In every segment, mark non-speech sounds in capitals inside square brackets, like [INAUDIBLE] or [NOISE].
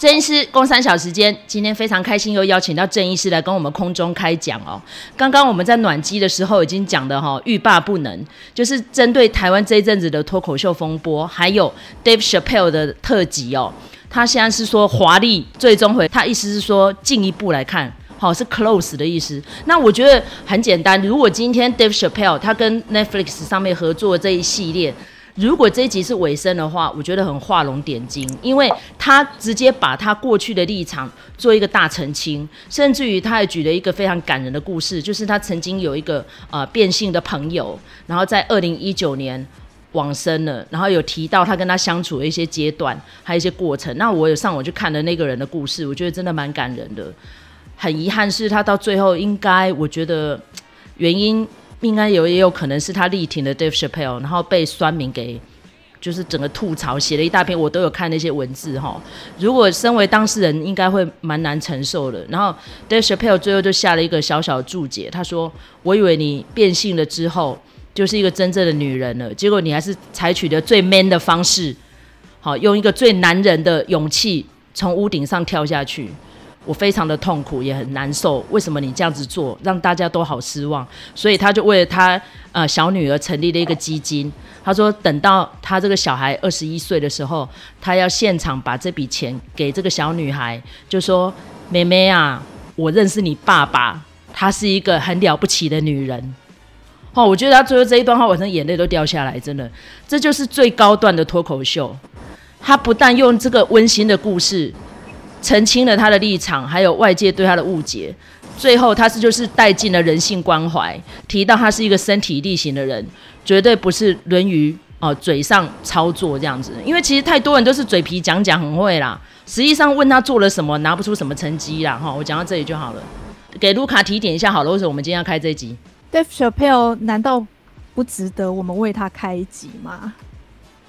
郑医师，工三小时间，今天非常开心，又邀请到郑医师来跟我们空中开讲哦。刚刚我们在暖机的时候已经讲的哈，欲罢不能，就是针对台湾这一阵子的脱口秀风波，还有 Dave Chappelle 的特辑哦。他现在是说华丽最终回，他意思是说进一步来看，好是 close 的意思。那我觉得很简单，如果今天 Dave Chappelle 他跟 Netflix 上面合作这一系列。如果这一集是尾声的话，我觉得很画龙点睛，因为他直接把他过去的立场做一个大澄清，甚至于他还举了一个非常感人的故事，就是他曾经有一个呃变性的朋友，然后在二零一九年往生了，然后有提到他跟他相处的一些阶段，还有一些过程。那我有上网去看了那个人的故事，我觉得真的蛮感人的。很遗憾是他到最后应该，我觉得原因。应该有也有可能是他力挺的 Dave Chappelle，然后被酸民给就是整个吐槽，写了一大篇，我都有看那些文字哈。如果身为当事人，应该会蛮难承受的。然后 Dave Chappelle 最后就下了一个小小的注解，他说：“我以为你变性了之后就是一个真正的女人了，结果你还是采取的最 man 的方式，好，用一个最男人的勇气从屋顶上跳下去。”我非常的痛苦，也很难受。为什么你这样子做，让大家都好失望？所以他就为了他呃小女儿成立了一个基金。他说，等到他这个小孩二十一岁的时候，他要现场把这笔钱给这个小女孩，就说：“妹妹啊，我认识你爸爸，他是一个很了不起的女人。”哦，我觉得他最后这一段话，我真的眼泪都掉下来，真的，这就是最高段的脱口秀。他不但用这个温馨的故事。澄清了他的立场，还有外界对他的误解。最后，他是就是带进了人性关怀，提到他是一个身体力行的人，绝对不是沦于哦嘴上操作这样子。因为其实太多人都是嘴皮讲讲很会啦，实际上问他做了什么，拿不出什么成绩啦。哈，我讲到这里就好了。给卢卡提点一下好了，为什么我们今天要开这一集？Dave Chappelle 难道不值得我们为他开一集吗？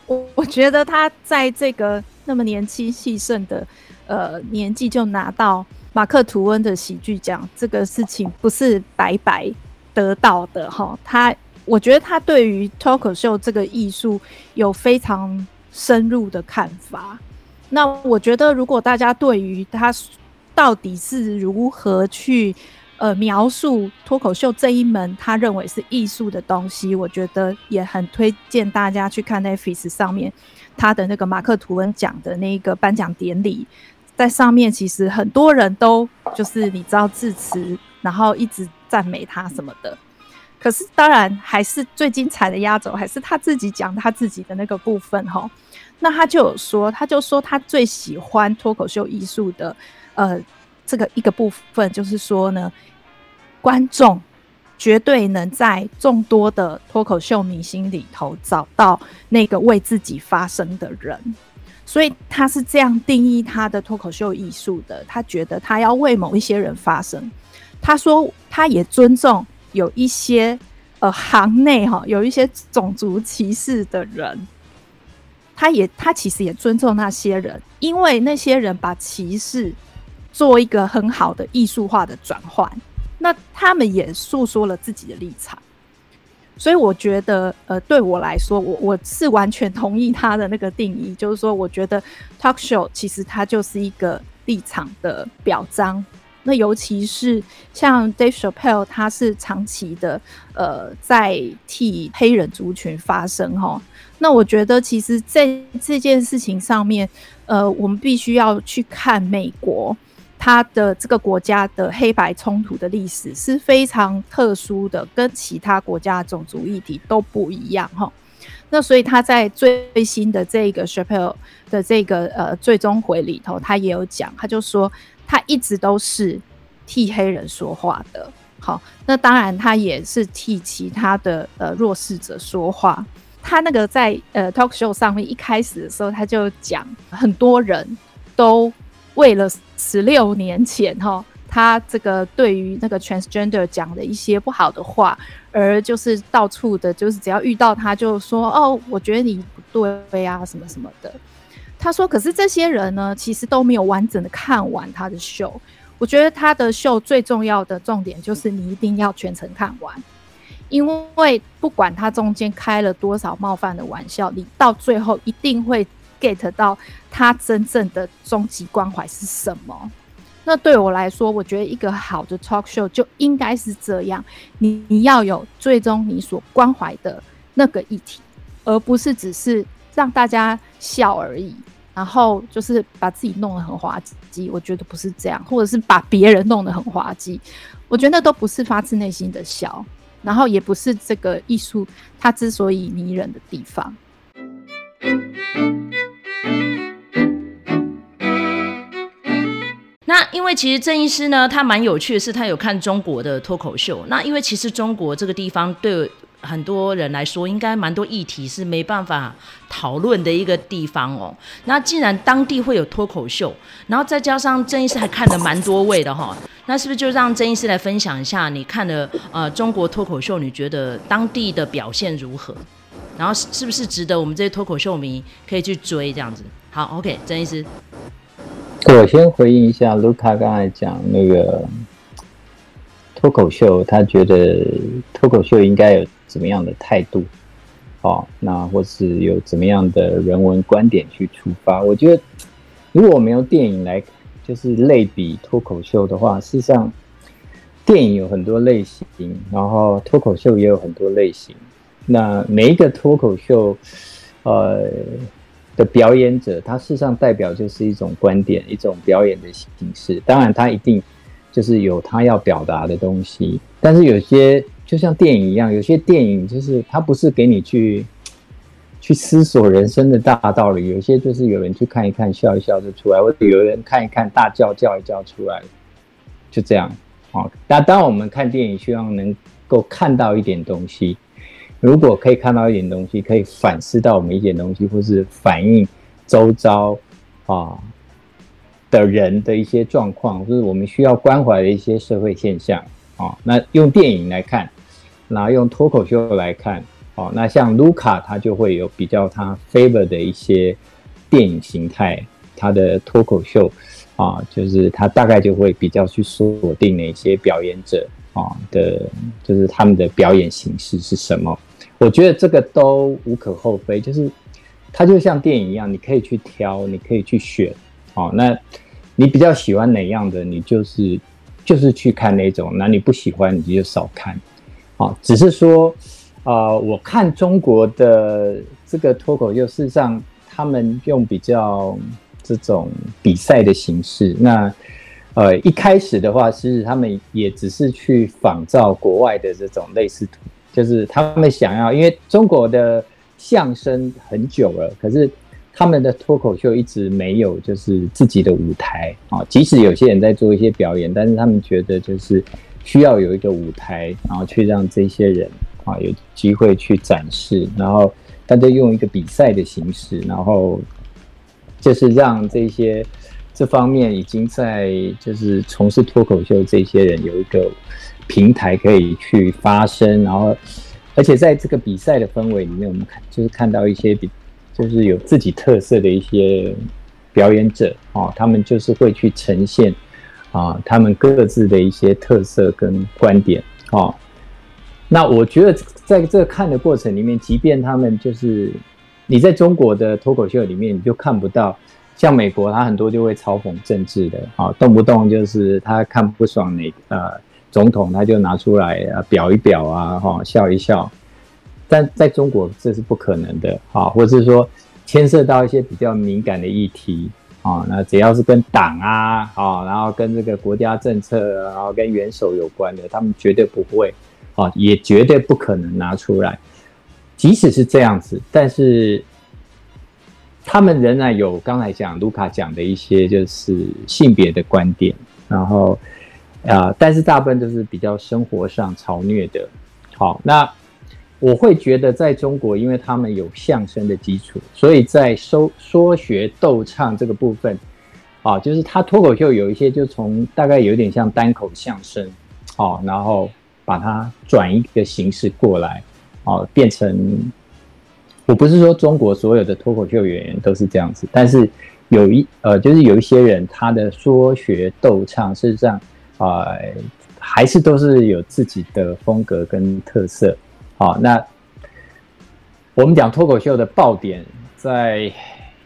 我我觉得他在这个那么年轻气盛的。呃，年纪就拿到马克吐温的喜剧奖，这个事情不是白白得到的哈。他，我觉得他对于脱口秀这个艺术有非常深入的看法。那我觉得，如果大家对于他到底是如何去呃描述脱口秀这一门他认为是艺术的东西，我觉得也很推荐大家去看 Netflix 上面他的那个马克吐温奖的那个颁奖典礼。在上面，其实很多人都就是你知道致辞，然后一直赞美他什么的。可是当然还是最精彩的压轴，还是他自己讲他自己的那个部分哈。那他就有说，他就说他最喜欢脱口秀艺术的呃这个一个部分，就是说呢，观众绝对能在众多的脱口秀明星里头找到那个为自己发声的人。所以他是这样定义他的脱口秀艺术的。他觉得他要为某一些人发声。他说他也尊重有一些呃行内哈有一些种族歧视的人。他也他其实也尊重那些人，因为那些人把歧视做一个很好的艺术化的转换。那他们也诉说了自己的立场。所以我觉得，呃，对我来说，我我是完全同意他的那个定义，[LAUGHS] 就是说，我觉得 talk show 其实它就是一个立场的表彰。那尤其是像 Dave Chappelle，他是长期的呃在替黑人族群发声哈。那我觉得，其实在这件事情上面，呃，我们必须要去看美国。他的这个国家的黑白冲突的历史是非常特殊的，跟其他国家种族议题都不一样哈。那所以他在最新的这个 s h a p e l l 的这个呃最终回里头，他也有讲，他就说他一直都是替黑人说话的。好，那当然他也是替其他的呃弱势者说话。他那个在呃 talk show 上面一开始的时候，他就讲很多人都。为了十六年前哈，他这个对于那个 transgender 讲的一些不好的话，而就是到处的，就是只要遇到他就说哦，我觉得你不对啊，什么什么的。他说，可是这些人呢，其实都没有完整的看完他的秀。我觉得他的秀最重要的重点就是你一定要全程看完，因为不管他中间开了多少冒犯的玩笑，你到最后一定会 get 到他真正的终极关怀是什么。那对我来说，我觉得一个好的 talk show 就应该是这样，你你要有最终你所关怀的那个议题，而不是只是让大家笑而已。然后就是把自己弄得很滑稽，我觉得不是这样，或者是把别人弄得很滑稽，我觉得那都不是发自内心的笑，然后也不是这个艺术它之所以迷人的地方。那因为其实郑医师呢，他蛮有趣的是，他有看中国的脱口秀。那因为其实中国这个地方对很多人来说，应该蛮多议题是没办法讨论的一个地方哦。那既然当地会有脱口秀，然后再加上郑医师还看了蛮多位的哈，那是不是就让郑医师来分享一下你看的呃中国脱口秀？你觉得当地的表现如何？然后是不是值得我们这些脱口秀迷可以去追这样子？好，OK，郑医师。我先回应一下卢卡刚才讲那个脱口秀，他觉得脱口秀应该有怎么样的态度，哦，那或是有怎么样的人文观点去出发？我觉得，如果我们用电影来就是类比脱口秀的话，事实上，电影有很多类型，然后脱口秀也有很多类型。那每一个脱口秀，呃。的表演者，他事实上代表就是一种观点，一种表演的形式。当然，他一定就是有他要表达的东西。但是有些就像电影一样，有些电影就是他不是给你去去思索人生的大道理，有些就是有人去看一看，笑一笑就出来，或者有人看一看，大叫叫一叫出来，就这样。好，那当我们看电影，希望能够看到一点东西。如果可以看到一点东西，可以反思到我们一点东西，或是反映周遭啊的人的一些状况，就是我们需要关怀的一些社会现象啊。那用电影来看，然后用脱口秀来看，哦，那像卢卡他就会有比较他 favor 的一些电影形态，他的脱口秀啊，就是他大概就会比较去锁定哪些表演者啊的，就是他们的表演形式是什么。我觉得这个都无可厚非，就是它就像电影一样，你可以去挑，你可以去选，哦，那你比较喜欢哪样的，你就是就是去看那种，那你不喜欢你就少看，哦，只是说，呃，我看中国的这个脱口秀，事实上他们用比较这种比赛的形式，那呃一开始的话，其实他们也只是去仿照国外的这种类似。就是他们想要，因为中国的相声很久了，可是他们的脱口秀一直没有就是自己的舞台啊。即使有些人在做一些表演，但是他们觉得就是需要有一个舞台，然后去让这些人啊有机会去展示，然后大家用一个比赛的形式，然后就是让这些这方面已经在就是从事脱口秀这些人有一个。平台可以去发声，然后，而且在这个比赛的氛围里面，我们看就是看到一些比就是有自己特色的一些表演者哦，他们就是会去呈现啊，他们各自的一些特色跟观点哦。那我觉得在这个看的过程里面，即便他们就是你在中国的脱口秀里面，你就看不到像美国，他很多就会嘲讽政治的啊，动不动就是他看不爽哪呃。总统他就拿出来啊表一表啊哈笑一笑，但在中国这是不可能的啊，或者是说牵涉到一些比较敏感的议题啊，那只要是跟党啊啊，然后跟这个国家政策，然后跟元首有关的，他们绝对不会啊，也绝对不可能拿出来。即使是这样子，但是他们仍然有刚才讲卢卡讲的一些就是性别的观点，然后。啊、但是大部分都是比较生活上嘲虐的。好，那我会觉得在中国，因为他们有相声的基础，所以在说说学逗唱这个部分，啊，就是他脱口秀有一些就从大概有点像单口相声，哦，然后把它转一个形式过来，哦，变成我不是说中国所有的脱口秀演员都是这样子，但是有一呃，就是有一些人他的说学逗唱事实上。啊、还是都是有自己的风格跟特色。好，那我们讲脱口秀的爆点，在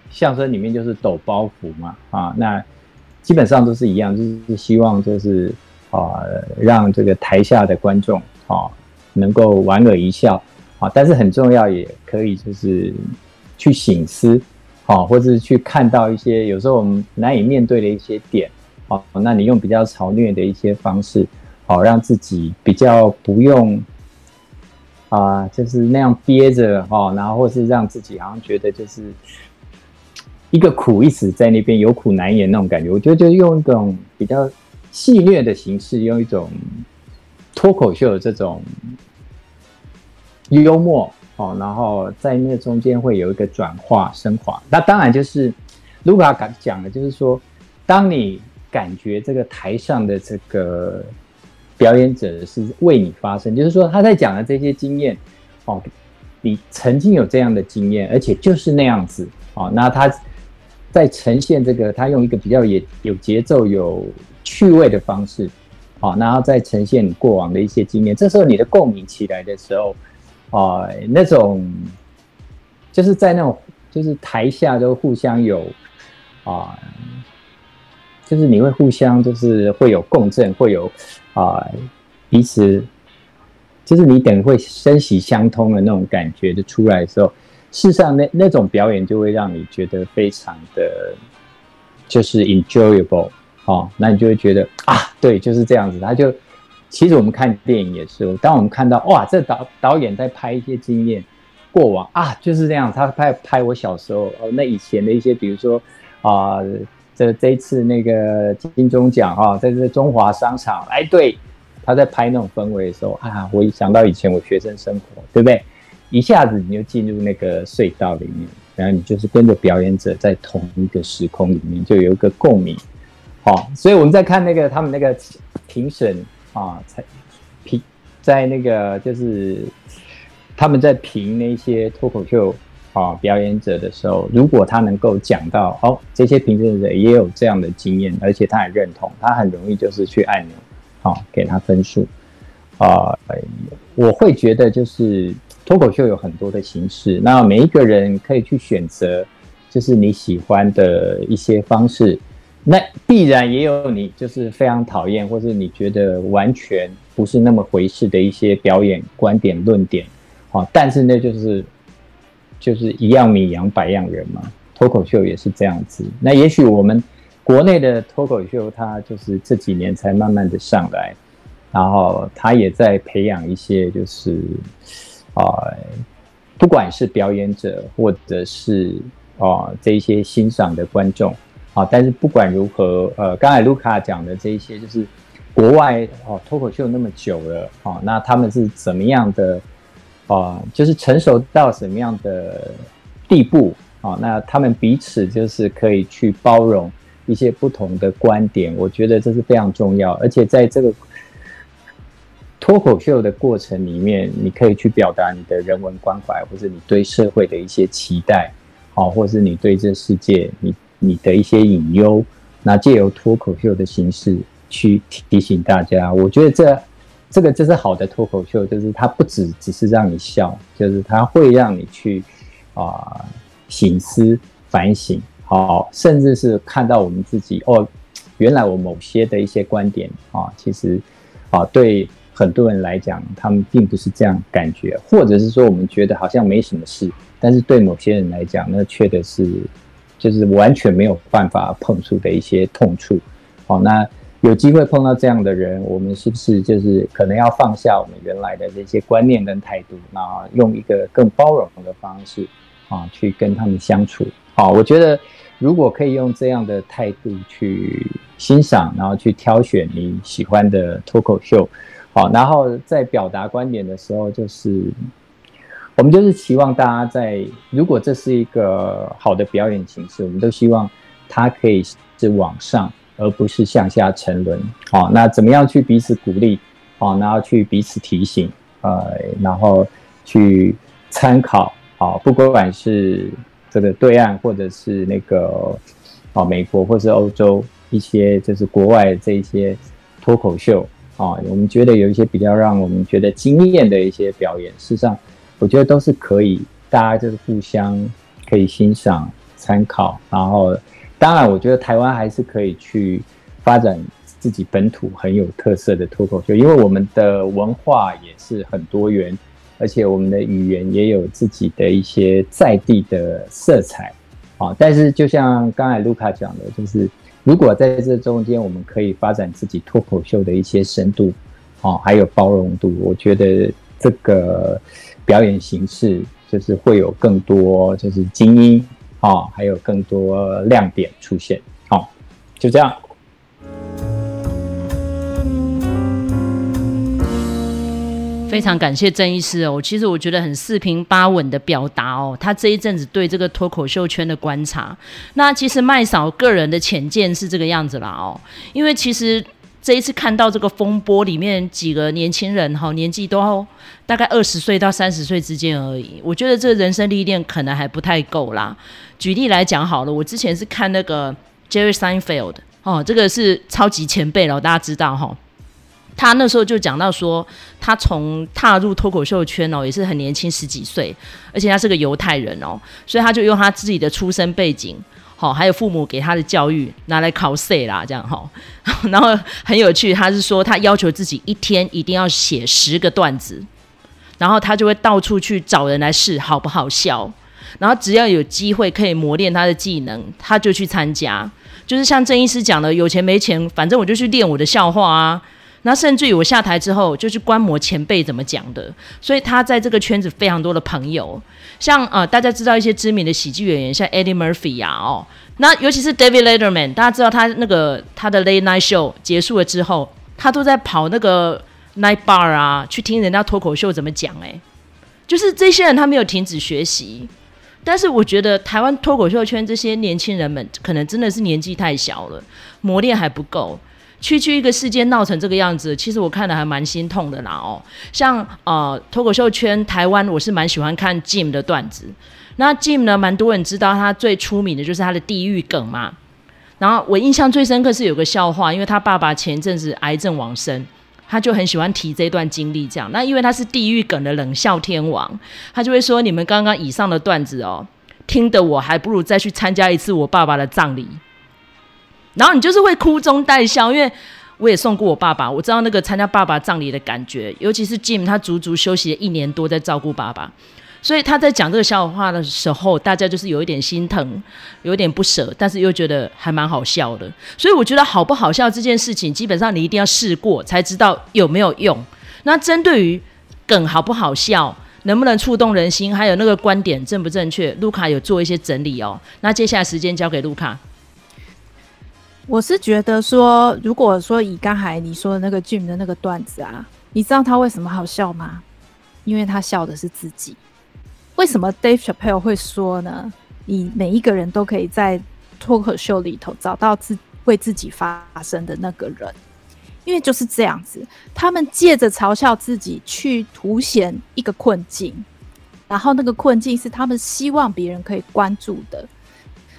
相声里面就是抖包袱嘛，啊，那基本上都是一样，就是希望就是啊，让这个台下的观众啊能够莞尔一笑。啊，但是很重要，也可以就是去醒思，啊，或者是去看到一些有时候我们难以面对的一些点，哦，那你用比较嘲虐的一些方式，好，让自己比较不用。啊，就是那样憋着哈，然后或是让自己好像觉得就是一个苦一直在那边有苦难言那种感觉。我觉得就用一种比较戏谑的形式，用一种脱口秀的这种幽默哦，然后在那中间会有一个转化升华。那当然就是卢卡讲的，就是说，当你感觉这个台上的这个。表演者是为你发声，就是说他在讲的这些经验，哦，你曾经有这样的经验，而且就是那样子，哦，那他在呈现这个，他用一个比较也有节奏、有趣味的方式，哦，然后再呈现你过往的一些经验。这时候你的共鸣起来的时候，哦，那种就是在那种就是台下都互相有啊。就是你会互相，就是会有共振，会有啊、彼此，就是你等会声息相通的那种感觉就出来的时候，事实上那那种表演就会让你觉得非常的，就是 enjoyable 哦，那你就会觉得啊，对，就是这样子。他就其实我们看电影也是，当我们看到哇，这导导演在拍一些经验过往啊，就是这样，他拍拍我小时候哦，那以前的一些，比如说啊。这这一次那个金钟奖哈，在这中华商场，哎，对，他在拍那种氛围的时候啊，我一想到以前我学生生活，对不对？一下子你就进入那个隧道里面，然后你就是跟着表演者在同一个时空里面，就有一个共鸣，好，所以我们在看那个他们那个评审啊，才评在那个就是他们在评那些脱口秀。啊，表演者的时候，如果他能够讲到哦，这些评审者也有这样的经验，而且他很认同，他很容易就是去按钮，好、给他分数。啊、呃，我会觉得就是脱口秀有很多的形式，那每一个人可以去选择，就是你喜欢的一些方式。那必然也有你就是非常讨厌，或是你觉得完全不是那么回事的一些表演观点论点。啊、但是那就是。就是一样米养百样人嘛，脱口秀也是这样子。那也许我们国内的脱口秀，它就是这几年才慢慢的上来，然后它也在培养一些，就是啊、不管是表演者或者是啊、这一些欣赏的观众啊、但是不管如何，呃，刚才卢卡讲的这一些，就是国外哦脱口秀那么久了啊、那他们是怎么样的？啊，就是成熟到什么样的地步啊？那他们彼此就是可以去包容一些不同的观点，我觉得这是非常重要。而且在这个脱口秀的过程里面，你可以去表达你的人文关怀，或者你对社会的一些期待，好，或是你对这世界你你的一些隐忧，那借由脱口秀的形式去提醒大家，我觉得这。这个就是好的脱口秀，就是它不只只是让你笑，就是它会让你去啊、呃、省思反省，好，甚至是看到我们自己哦，原来我某些的一些观点啊，其实啊对很多人来讲，他们并不是这样感觉，或者是说我们觉得好像没什么事，但是对某些人来讲，那确的是就是完全没有办法碰触的一些痛处，好，那。有机会碰到这样的人，我们是不是就是可能要放下我们原来的这些观念跟态度，那用一个更包容的方式啊，去跟他们相处？好，我觉得如果可以用这样的态度去欣赏，然后去挑选你喜欢的脱口秀，好，然后在表达观点的时候，就是我们就是期望大家在，如果这是一个好的表演形式，我们都希望它可以是往上。而不是向下沉沦，好，那怎么样去彼此鼓励，好，然后去彼此提醒，呃，然后去参考，好，不管是这个对岸或者是那个，啊，美国或是欧洲一些就是国外这些脱口秀，啊，我们觉得有一些比较让我们觉得惊艳的一些表演，事实上，我觉得都是可以，大家就是互相可以欣赏。参考。然后，当然，我觉得台湾还是可以去发展自己本土很有特色的脱口秀，因为我们的文化也是很多元，而且我们的语言也有自己的一些在地的色彩啊。但是，就像刚才卢卡讲的，就是如果在这中间我们可以发展自己脱口秀的一些深度，啊，还有包容度，我觉得这个表演形式。就是会有更多，就是精英哦，还有更多亮点出现，好，就这样。非常感谢郑医师哦，其实我觉得很四平八稳的表达哦，他这一阵子对这个脱口秀圈的观察。那其实麦嫂个人的浅见是这个样子啦哦，因为其实。这一次看到这个风波里面几个年轻人哈，年纪都大概二十岁到三十岁之间而已。我觉得这个人生历练可能还不太够啦。举例来讲好了，我之前是看那个 Jerry Seinfeld 哦，这个是超级前辈了，大家知道哈。他那时候就讲到说，他从踏入脱口秀圈哦，也是很年轻十几岁，而且他是个犹太人哦，所以他就用他自己的出生背景。好，还有父母给他的教育拿来考试啦，这样哈。[LAUGHS] 然后很有趣，他是说他要求自己一天一定要写十个段子，然后他就会到处去找人来试好不好笑，然后只要有机会可以磨练他的技能，他就去参加。就是像郑医师讲的，有钱没钱，反正我就去练我的笑话啊。那甚至于我下台之后就去观摩前辈怎么讲的，所以他在这个圈子非常多的朋友，像呃大家知道一些知名的喜剧演员，像 Eddie Murphy 呀、啊，哦，那尤其是 David Letterman，大家知道他那个他的 Late Night Show 结束了之后，他都在跑那个 Night Bar 啊，去听人家脱口秀怎么讲，哎，就是这些人他没有停止学习，但是我觉得台湾脱口秀圈这些年轻人们可能真的是年纪太小了，磨练还不够。区区一个事件闹成这个样子，其实我看的还蛮心痛的啦哦。像呃脱口秀圈台湾，我是蛮喜欢看 Jim 的段子。那 Jim 呢，蛮多人知道他最出名的就是他的地狱梗嘛。然后我印象最深刻是有个笑话，因为他爸爸前一阵子癌症往生，他就很喜欢提这段经历这样。那因为他是地狱梗的冷笑天王，他就会说：你们刚刚以上的段子哦，听得我还不如再去参加一次我爸爸的葬礼。然后你就是会哭中带笑，因为我也送过我爸爸，我知道那个参加爸爸葬礼的感觉，尤其是 Jim，他足足休息了一年多在照顾爸爸，所以他在讲这个笑话的时候，大家就是有一点心疼，有一点不舍，但是又觉得还蛮好笑的。所以我觉得好不好笑这件事情，基本上你一定要试过才知道有没有用。那针对于梗好不好笑，能不能触动人心，还有那个观点正不正确，卢卡有做一些整理哦。那接下来时间交给卢卡。我是觉得说，如果说以刚才你说的那个 Jim 的那个段子啊，你知道他为什么好笑吗？因为他笑的是自己。为什么 Dave Chappelle 会说呢？你每一个人都可以在脱口秀里头找到自为自己发声的那个人，因为就是这样子，他们借着嘲笑自己去凸显一个困境，然后那个困境是他们希望别人可以关注的，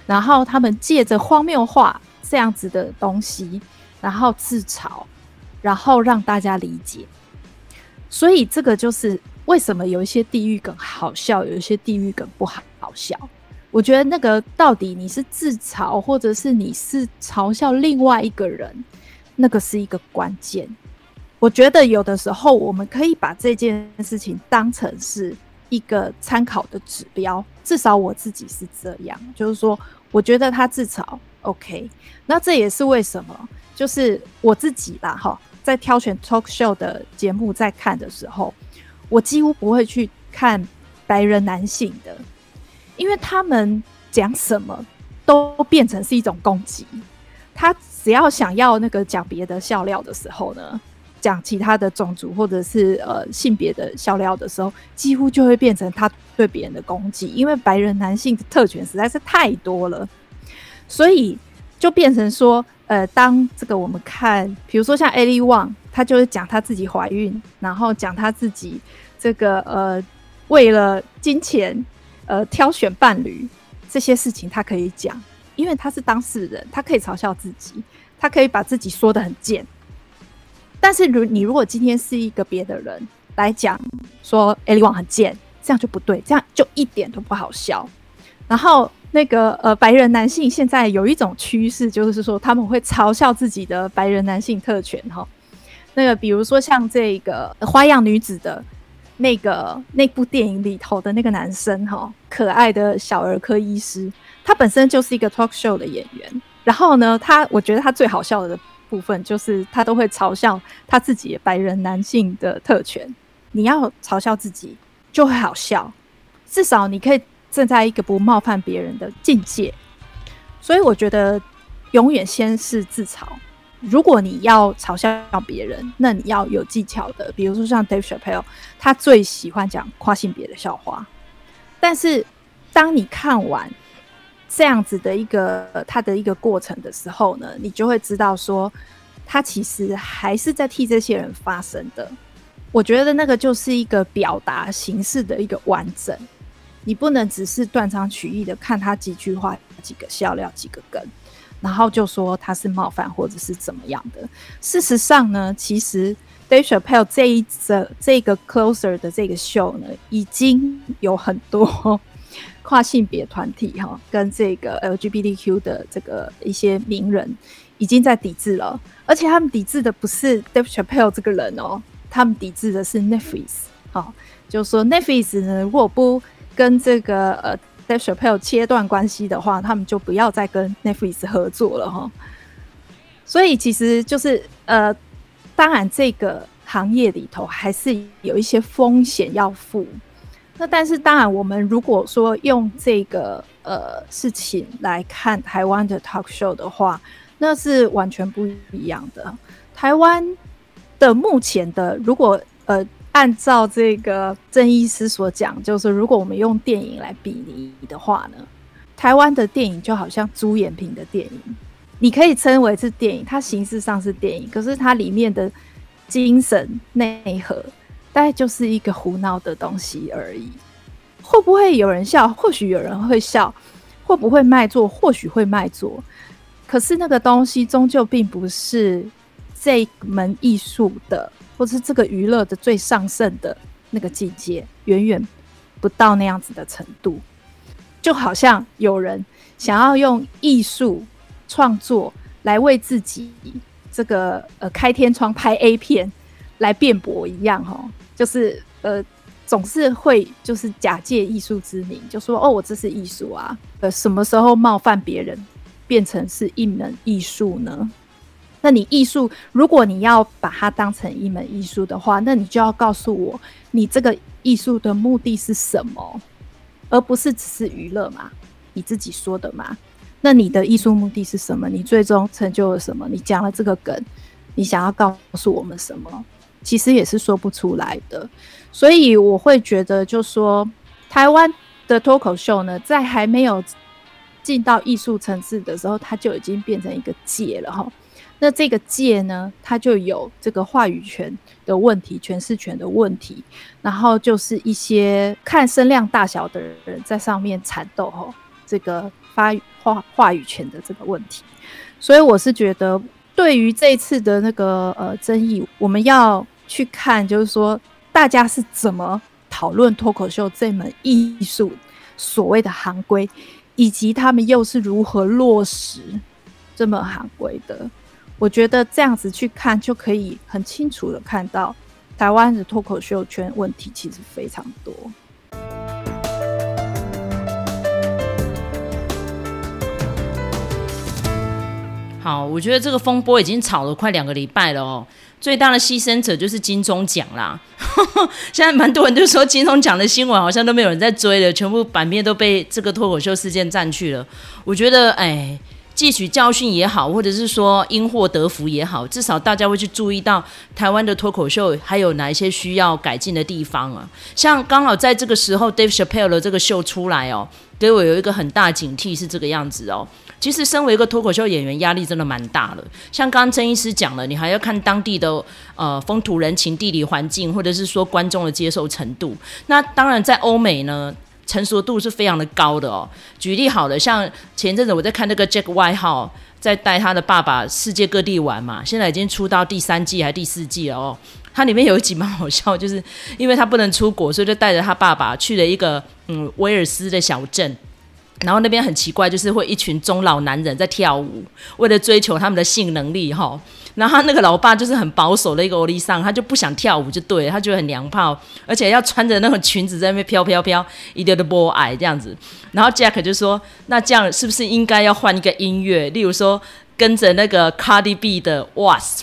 然后他们借着荒谬化。这样子的东西，然后自嘲，然后让大家理解，所以这个就是为什么有一些地狱梗好笑，有一些地狱梗不好好笑。我觉得那个到底你是自嘲，或者是你是嘲笑另外一个人，那个是一个关键。我觉得有的时候我们可以把这件事情当成是一个参考的指标，至少我自己是这样，就是说，我觉得他自嘲。OK，那这也是为什么，就是我自己吧，哈，在挑选 talk show 的节目在看的时候，我几乎不会去看白人男性的，因为他们讲什么都变成是一种攻击。他只要想要那个讲别的笑料的时候呢，讲其他的种族或者是呃性别的笑料的时候，几乎就会变成他对别人的攻击，因为白人男性的特权实在是太多了。所以就变成说，呃，当这个我们看，比如说像 Ali Wong，他就是讲他自己怀孕，然后讲他自己这个呃，为了金钱呃挑选伴侣这些事情，他可以讲，因为他是当事人，他可以嘲笑自己，他可以把自己说得很贱。但是如你如果今天是一个别的人来讲说 Ali Wong 很贱，这样就不对，这样就一点都不好笑。然后。那个呃白人男性现在有一种趋势，就是说他们会嘲笑自己的白人男性特权哈。那个比如说像这个花样女子的那个那部电影里头的那个男生哈，可爱的小儿科医师，他本身就是一个 talk show 的演员。然后呢，他我觉得他最好笑的部分就是他都会嘲笑他自己白人男性的特权。你要嘲笑自己就会好笑，至少你可以站在一个不冒犯别人的境界。所以我觉得永远先是自嘲。如果你要嘲笑别人，那你要有技巧的。比如说像 Dave Chappelle，他最喜欢讲跨性别的笑话。但是当你看完这样子的一个他的一个过程的时候呢，你就会知道说，他其实还是在替这些人发声的。我觉得那个就是一个表达形式的一个完整，你不能只是断章取义的看他几句话、几个笑料、几个梗，然后就说他是冒犯或者是怎么样的。事实上呢，其实 Dave Chappelle 这一则这个 Closer 的这个秀呢，已经有很多 [LAUGHS] 跨性别团体哈，跟这个 LGBTQ 的这个一些名人已经在抵制了，而且他们抵制的不是 Dave Chappelle 这个人哦。他们抵制的是 Netflix，好、就说 Netflix 呢，如果不跟这个呃 Dave Chappelle 切断关系的话，他们就不要再跟 Netflix 合作了哈、所以其实就是呃，当然这个行业里头还是有一些风险要付。那但是当然，我们如果说用这个呃事情来看台湾的 talk show 的话，那是完全不一样的。台湾。的目前的，如果呃按照这个郑医师所讲，就是如果我们用电影来比拟的话呢，台湾的电影就好像朱延平的电影，你可以称为是电影，它形式上是电影，可是它里面的精神内核大概就是一个胡闹的东西而已。会不会有人笑？或许有人会笑。会不会卖座？或许会卖座。可是那个东西终究并不是。这门艺术的，或是这个娱乐的最上盛的那个境界，远远不到那样子的程度。就好像有人想要用艺术创作来为自己这个呃开天窗拍 A 片来辩驳一样，哈，就是呃总是会就是假借艺术之名，就说哦，我这是艺术啊，呃，什么时候冒犯别人变成是一门艺术呢？那你艺术，如果你要把它当成一门艺术的话，那你就要告诉我，你这个艺术的目的是什么，而不是只是娱乐嘛？你自己说的嘛？那你的艺术目的是什么？你最终成就了什么？你讲了这个梗，你想要告诉我们什么？其实也是说不出来的。所以我会觉得，就说台湾的脱口秀呢，在还没有进到艺术层次的时候，它就已经变成一个界了哈。那这个界呢，它就有这个话语权的问题、诠释权的问题，然后就是一些看声量大小的人在上面缠斗吼，这个发话话语权的这个问题。所以我是觉得，对于这次的那个呃争议，我们要去看，就是说大家是怎么讨论脱口秀这门艺术所谓的行规，以及他们又是如何落实这门行规的。我觉得这样子去看，就可以很清楚的看到台湾的脱口秀圈问题其实非常多。好，我觉得这个风波已经吵了快两个礼拜了哦。最大的牺牲者就是金钟奖啦。[LAUGHS] 现在蛮多人就说金钟奖的新闻好像都没有人在追了，全部版面都被这个脱口秀事件占去了。我觉得，哎。汲取教训也好，或者是说因祸得福也好，至少大家会去注意到台湾的脱口秀还有哪一些需要改进的地方啊。像刚好在这个时候，Dave Chappelle 的这个秀出来哦，给我有一个很大警惕，是这个样子哦。其实身为一个脱口秀演员，压力真的蛮大的。像刚刚曾医师讲了，你还要看当地的呃风土人情、地理环境，或者是说观众的接受程度。那当然在欧美呢。成熟度是非常的高的哦。举例好了，像前阵子我在看那个 Jack 外号在带他的爸爸世界各地玩嘛，现在已经出到第三季还是第四季了哦。它里面有一集蛮好笑，就是因为他不能出国，所以就带着他爸爸去了一个嗯威尔斯的小镇。然后那边很奇怪，就是会一群中老男人在跳舞，为了追求他们的性能力哈。然后他那个老爸就是很保守的一个欧丽桑，他就不想跳舞就对，他觉得很娘炮，而且要穿着那种裙子在那边飘飘飘，一点都不矮这样子。然后 Jack 就说：“那这样是不是应该要换一个音乐？例如说跟着那个 Cardi B 的 Wasp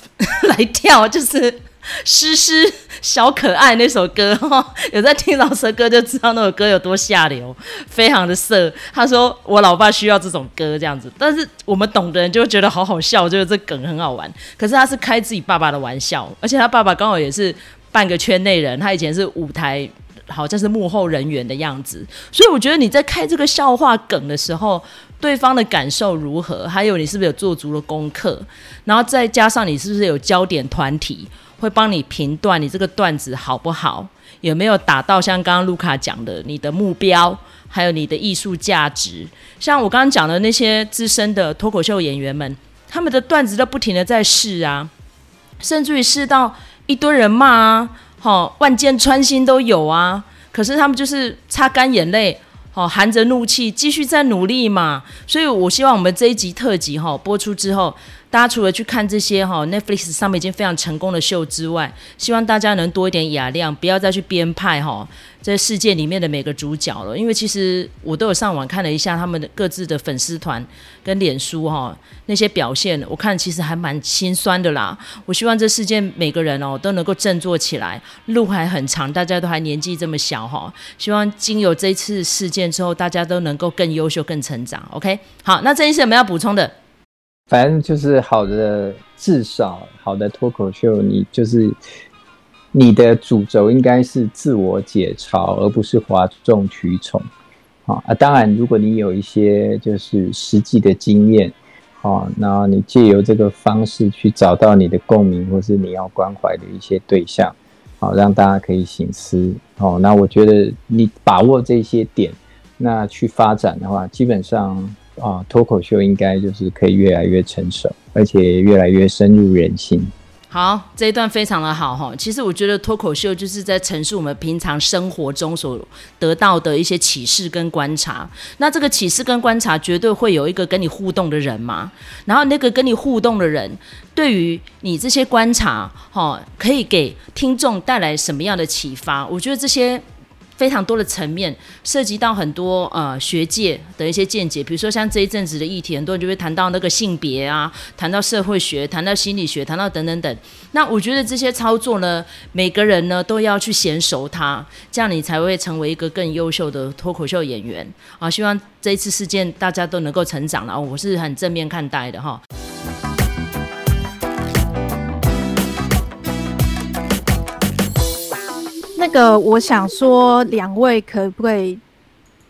来跳，就是。” [LAUGHS] 诗诗小可爱那首歌哈，[LAUGHS] 有在听饶舌歌就知道那首歌有多下流，非常的色。他说我老爸需要这种歌这样子，但是我们懂的人就会觉得好好笑，觉得这梗很好玩。可是他是开自己爸爸的玩笑，而且他爸爸刚好也是半个圈内人，他以前是舞台好像是幕后人员的样子。所以我觉得你在开这个笑话梗的时候，对方的感受如何？还有你是不是有做足了功课？然后再加上你是不是有焦点团体？会帮你评断你这个段子好不好，有没有达到像刚刚卢卡讲的你的目标，还有你的艺术价值。像我刚刚讲的那些资深的脱口秀演员们，他们的段子都不停的在试啊，甚至于试到一堆人骂啊，好，万箭穿心都有啊。可是他们就是擦干眼泪，好，含着怒气继续在努力嘛。所以我希望我们这一集特辑哈播出之后。大家除了去看这些哈 Netflix 上面已经非常成功的秀之外，希望大家能多一点雅量，不要再去编派哈这世界里面的每个主角了。因为其实我都有上网看了一下他们的各自的粉丝团跟脸书哈那些表现，我看其实还蛮心酸的啦。我希望这世界每个人哦都能够振作起来，路还很长，大家都还年纪这么小哈。希望经由这一次事件之后，大家都能够更优秀、更成长。OK，好，那这一次有没有要补充的？反正就是好的，至少好的脱口秀，你就是你的主轴应该是自我解嘲，而不是哗众取宠。啊，当然，如果你有一些就是实际的经验，啊，那你借由这个方式去找到你的共鸣，或是你要关怀的一些对象，好，让大家可以醒思。好，那我觉得你把握这些点，那去发展的话，基本上。啊，脱口秀应该就是可以越来越成熟，而且越来越深入人心。好，这一段非常的好哈。其实我觉得脱口秀就是在陈述我们平常生活中所得到的一些启示跟观察。那这个启示跟观察绝对会有一个跟你互动的人嘛。然后那个跟你互动的人，对于你这些观察，哈，可以给听众带来什么样的启发？我觉得这些。非常多的层面，涉及到很多呃学界的一些见解，比如说像这一阵子的议题，很多人就会谈到那个性别啊，谈到社会学，谈到心理学，谈到等等等。那我觉得这些操作呢，每个人呢都要去娴熟它，这样你才会成为一个更优秀的脱口秀演员啊！希望这一次事件大家都能够成长了，我是很正面看待的哈。个，我想说，两位可不可以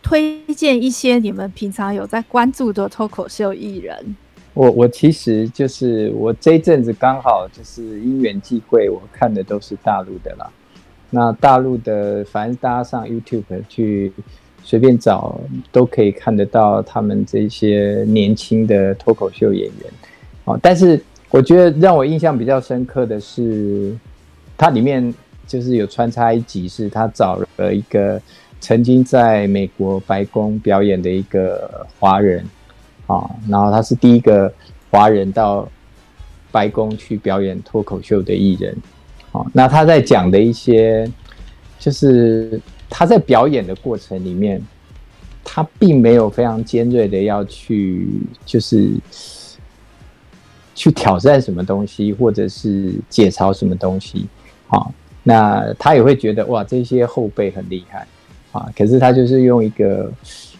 推荐一些你们平常有在关注的脱口秀艺人？我我其实就是我这一阵子刚好就是因缘际会，我看的都是大陆的啦。那大陆的，反正大家上 YouTube 去随便找，都可以看得到他们这些年轻的脱口秀演员。哦，但是我觉得让我印象比较深刻的是，它里面。就是有穿插一集，是他找了一个曾经在美国白宫表演的一个华人啊，然后他是第一个华人到白宫去表演脱口秀的艺人啊。那他在讲的一些，就是他在表演的过程里面，他并没有非常尖锐的要去，就是去挑战什么东西，或者是解嘲什么东西啊。那他也会觉得哇，这些后辈很厉害啊！可是他就是用一个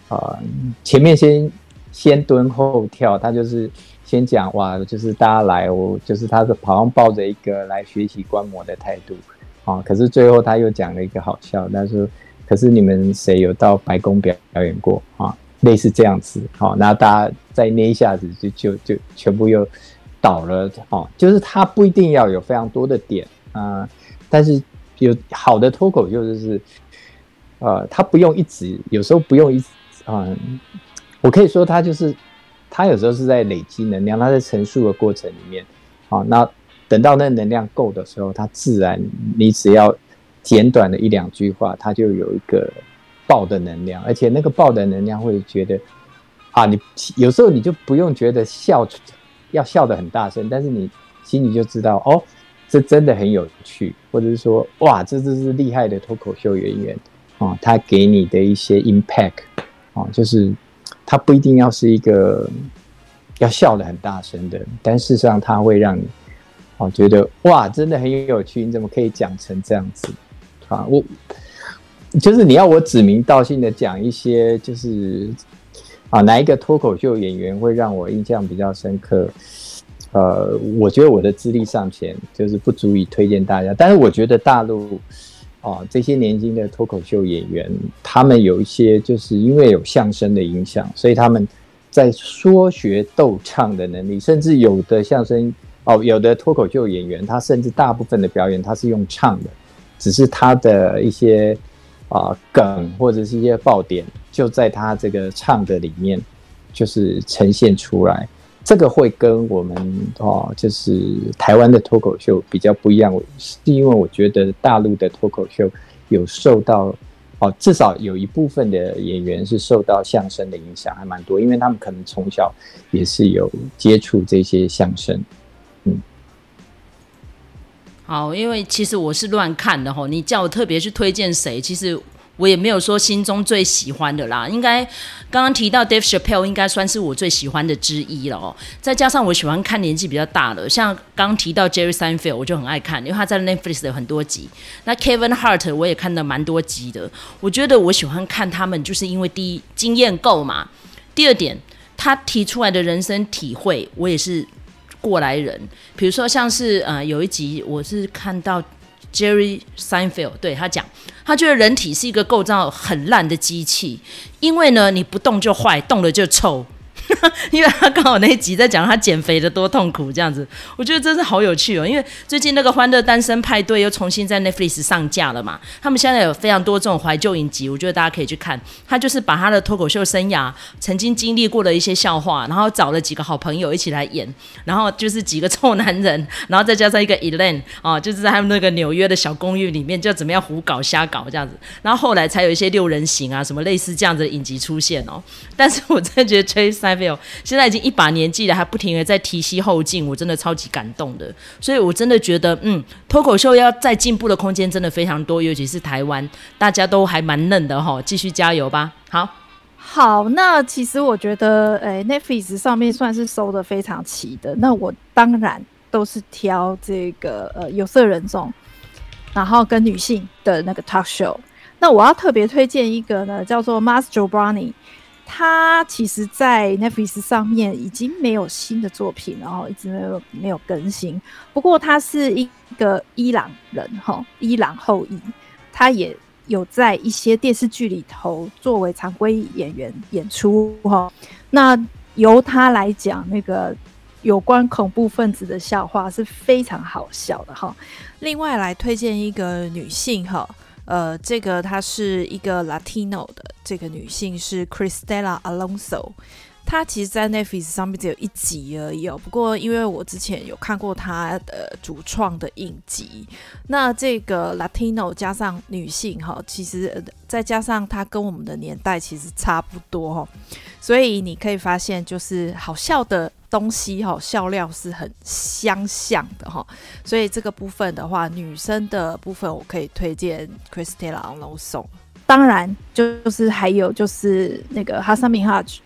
呃，前面先先蹲后跳，他就是先讲哇，就是大家来，我就是他的好像抱着一个来学习观摩的态度啊。可是最后他又讲了一个好笑，他说：“可是你们谁有到白宫表表演过啊？”类似这样子，好、那大家在那一下子就就就全部又倒了哦！就是他不一定要有非常多的点啊。但是有好的脱口秀就是，呃，他不用一直，有时候不用一直，嗯，我可以说他就是，他有时候是在累积能量，他在陈述的过程里面，啊，那等到那能量够的时候，他自然，你只要简短的一两句话，他就有一个爆的能量，而且那个爆的能量会觉得啊，你有时候你就不用觉得笑要笑得很大声，但是你心里就知道哦，这真的很有趣，或者是说哇，这这是厉害的脱口秀演员啊，他给你的一些 impact 啊，就是他不一定要是一个要笑得很大声的，但事实上他会让你。我觉得哇，真的很有趣，你怎么可以讲成这样子啊？我就是你要我指名道姓的讲一些，就是啊，哪一个脱口秀演员会让我印象比较深刻？呃，我觉得我的资历尚浅，就是不足以推荐大家。但是我觉得大陆啊，这些年轻的脱口秀演员，他们有一些就是因为有相声的影响，所以他们在说学逗唱的能力，甚至有的相声。哦，有的脱口秀演员，他甚至大部分的表演他是用唱的，只是他的一些啊、梗或者是一些爆点，就在他这个唱的里面，就是呈现出来。这个会跟我们哦，就是台湾的脱口秀比较不一样，是因为我觉得大陆的脱口秀有受到哦，至少有一部分的演员是受到相声的影响，还蛮多，因为他们可能从小也是有接触这些相声。嗯好，因为其实我是乱看的吼，你叫我特别去推荐谁，其实我也没有说心中最喜欢的啦。应该刚刚提到 Dave Chappelle，应该算是我最喜欢的之一了哦。再加上我喜欢看年纪比较大的，像刚提到 Jerry Seinfeld，我就很爱看，因为他在 Netflix 有很多集。那 Kevin Hart 我也看了蛮多集的。我觉得我喜欢看他们，就是因为第一经验够嘛，第二点他提出来的人生体会，我也是。过来人，比如说像是呃有一集我是看到 Jerry Seinfeld 对他讲，他觉得人体是一个构造很烂的机器，因为呢你不动就坏，动了就臭。[LAUGHS] 因为他刚好那一集在讲他减肥的多痛苦，这样子，我觉得真是好有趣哦。因为最近那个《欢乐单身派对》又重新在 Netflix 上架了嘛，他们现在有非常多这种怀旧影集，我觉得大家可以去看。他就是把他的脱口秀生涯曾经经历过的一些笑话，然后找了几个好朋友一起来演，然后就是几个臭男人，然后再加上一个 Elaine 哦，就是在他们那个纽约的小公寓里面，就怎么样胡搞瞎搞这样子，然后后来才有一些六人行啊什么类似这样子的影集出现哦。但是我真的觉得现在已经一把年纪了，还不停的在提膝后进，我真的超级感动的。所以我真的觉得，嗯，脱口秀要再进步的空间真的非常多，尤其是台湾，大家都还蛮嫩的哈，继续加油吧。好，好，那其实我觉得，哎，Netflix 上面算是收的非常齐的。那我当然都是挑这个呃有色人种，然后跟女性的那个 talk show。那我要特别推荐一个呢，叫做 Maz Jobrani。他其实，在 Netflix 上面已经没有新的作品，然后一直没有没有更新。不过他是一个伊朗人，哈，伊朗后裔，他也有在一些电视剧里头作为常规演员演出，哈。那由他来讲，那个有关恐怖分子的笑话是非常好笑的，哈。另外来推荐一个女性，哈。呃，这个她是一个 Latino 的这个女性是 Cristela Alonso，她其实，在 Netflix 上面只有一集而已哦。不过，因为我之前有看过他的主创的影集，那这个 Latino 加上女性哈，其实再加上她跟我们的年代其实差不多哈，所以你可以发现，就是好笑的。东西哈，笑料是很相像的哈，所以这个部分的话，女生的部分我可以推荐 Cristela Alonso。当然，就是还有就是那个 Hasan Minhaj，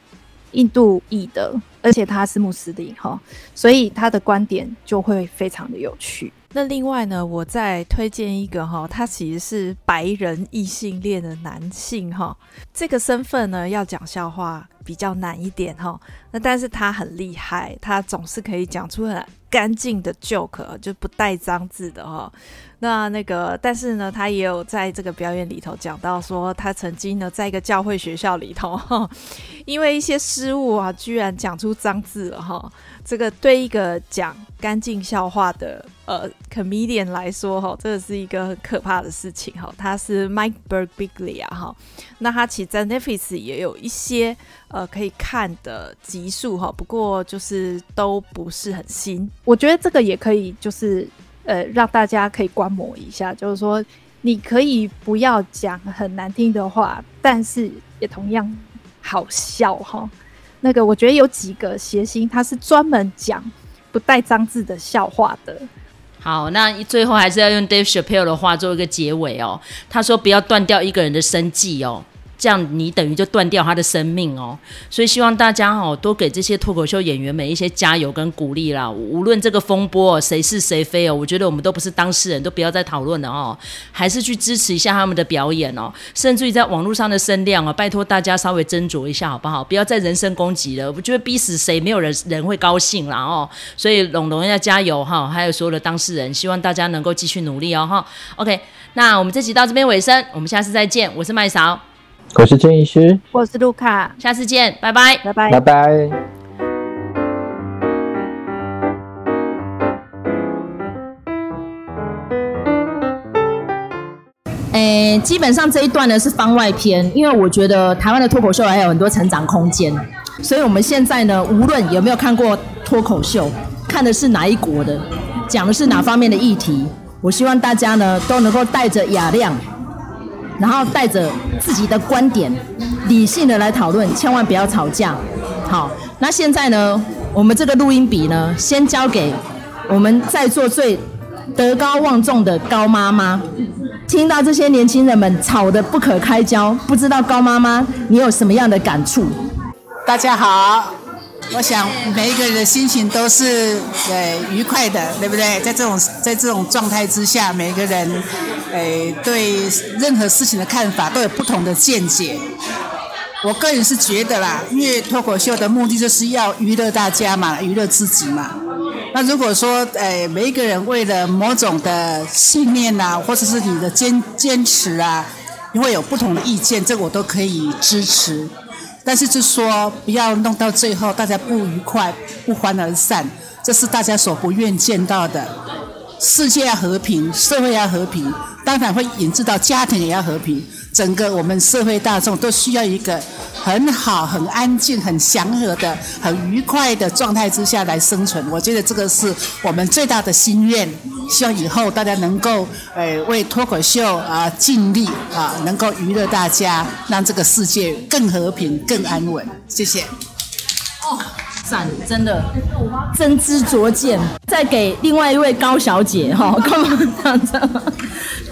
印度裔的，而且他是穆斯林哈，所以他的观点就会非常的有趣。那另外呢，我再推荐一个哈，他其实是白人异性恋的男性哈，这个身份呢要讲笑话比较难一点哈，那但是他很厉害，他总是可以讲出很干净的 joke，就不带脏字的哈。那那个，但是呢，他也有在这个表演里头讲到说，他曾经呢在一个教会学校里头哈，因为一些失误啊，居然讲出脏字了哈。这个对一个讲干净笑话的呃 comedian 来说哈，这个是一个很可怕的事情哈。他是 Mike Birbiglia 哈，那他其实在 Netflix 也有一些呃可以看的集数哈，不过就是都不是很新。我觉得这个也可以就是呃让大家可以观摩一下，就是说你可以不要讲很难听的话，但是也同样好笑哈。那个我觉得有几个谐星，他是专门讲不带脏字的笑话的。好，那最后还是要用 Dave Chappelle 的话做一个结尾哦。他说：“不要断掉一个人的生计哦。”这样你等于就断掉他的生命哦，所以希望大家哦多给这些脱口秀演员们一些加油跟鼓励啦。无论这个风波谁是谁非哦，我觉得我们都不是当事人，都不要再讨论了哦，还是去支持一下他们的表演哦。甚至于在网络上的声量哦，拜托大家稍微斟酌一下好不好？不要再人身攻击了，我觉得逼死谁没有人人会高兴啦哦。所以龙龙要加油哈，还有所有的当事人，希望大家能够继续努力哦哈。OK，那我们这集到这边尾声，我们下次再见，我是麦嫂。我是郑医师，我是卢卡，下次见，拜拜，拜拜，拜拜。诶，基本上这一段呢是番外篇，因为我觉得台湾的脱口秀还有很多成长空间，所以我们现在呢，无论有没有看过脱口秀，看的是哪一国的，讲的是哪方面的议题，我希望大家呢都能够带着雅量。然后带着自己的观点，理性的来讨论，千万不要吵架。好，那现在呢，我们这个录音笔呢，先交给我们在座最德高望重的高妈妈。听到这些年轻人们吵得不可开交，不知道高妈妈你有什么样的感触？大家好。我想每一个人的心情都是对愉快的，对不对？在这种在这种状态之下，每一个人诶对任何事情的看法都有不同的见解。我个人是觉得啦，因为脱口秀的目的就是要娱乐大家嘛，娱乐自己嘛。那如果说诶每一个人为了某种的信念呐、啊，或者是你的坚坚持啊，你会有不同的意见，这个我都可以支持。但是就说不要弄到最后，大家不愉快，不欢而散，这是大家所不愿见到的。世界要和平，社会要和平，当然会引致到家庭也要和平。整个我们社会大众都需要一个很好、很安静、很祥和的、很愉快的状态之下来生存。我觉得这个是我们最大的心愿。希望以后大家能够诶为脱口秀啊尽力啊，能够娱乐大家，让这个世界更和平、更安稳。谢谢。哦，赞，真的，真知灼见。再给另外一位高小姐哈，干嘛这样子？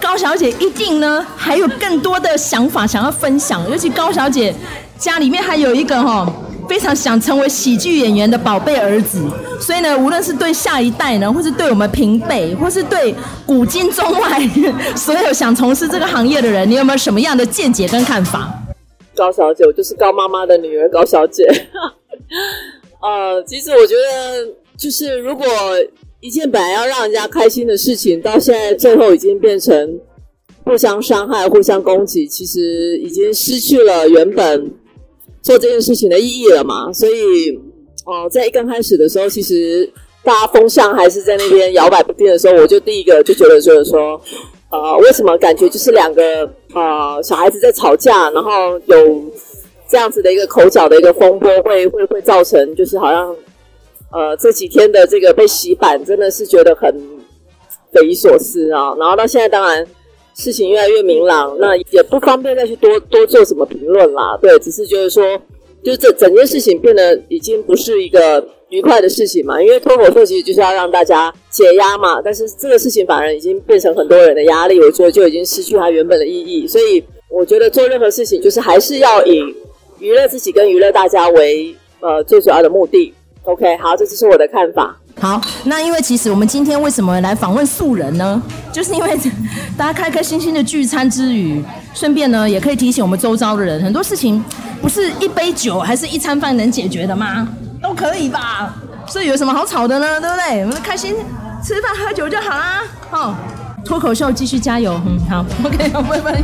高小姐一定呢，还有更多的想法想要分享。尤其高小姐家里面还有一个哈，非常想成为喜剧演员的宝贝儿子。所以呢，无论是对下一代呢，或是对我们平辈，或是对古今中外 [LAUGHS] 所有想从事这个行业的人，你有没有什么样的见解跟看法？高小姐，我就是高妈妈的女儿高小姐。[LAUGHS] 呃，其实我觉得，就是如果。一件本来要让人家开心的事情，到现在最后已经变成互相伤害、互相攻击，其实已经失去了原本做这件事情的意义了嘛。所以，哦、呃，在一刚开始的时候，其实大家风向还是在那边摇摆不定的时候，我就第一个就觉得就是说，呃，为什么感觉就是两个呃小孩子在吵架，然后有这样子的一个口角的一个风波，会会会造成就是好像。呃，这几天的这个被洗版，真的是觉得很匪夷所思啊。然后到现在，当然事情越来越明朗，那也不方便再去多多做什么评论啦。对，只是就是说，就是这整件事情变得已经不是一个愉快的事情嘛。因为脱口秀其实就是要让大家解压嘛，但是这个事情反而已经变成很多人的压力，我觉得就已经失去它原本的意义。所以我觉得做任何事情，就是还是要以娱乐自己跟娱乐大家为呃最主要的目的。OK，好，这就是我的看法。好，那因为其实我们今天为什么来访问素人呢？[LAUGHS] 就是因为大家开开心心的聚餐之余，顺便呢也可以提醒我们周遭的人，很多事情不是一杯酒还是一餐饭能解决的吗？都可以吧？所以有什么好吵的呢？对不对？我们开心吃饭喝酒就好啦。好，脱口秀继续加油。嗯，好，OK，好，拜拜。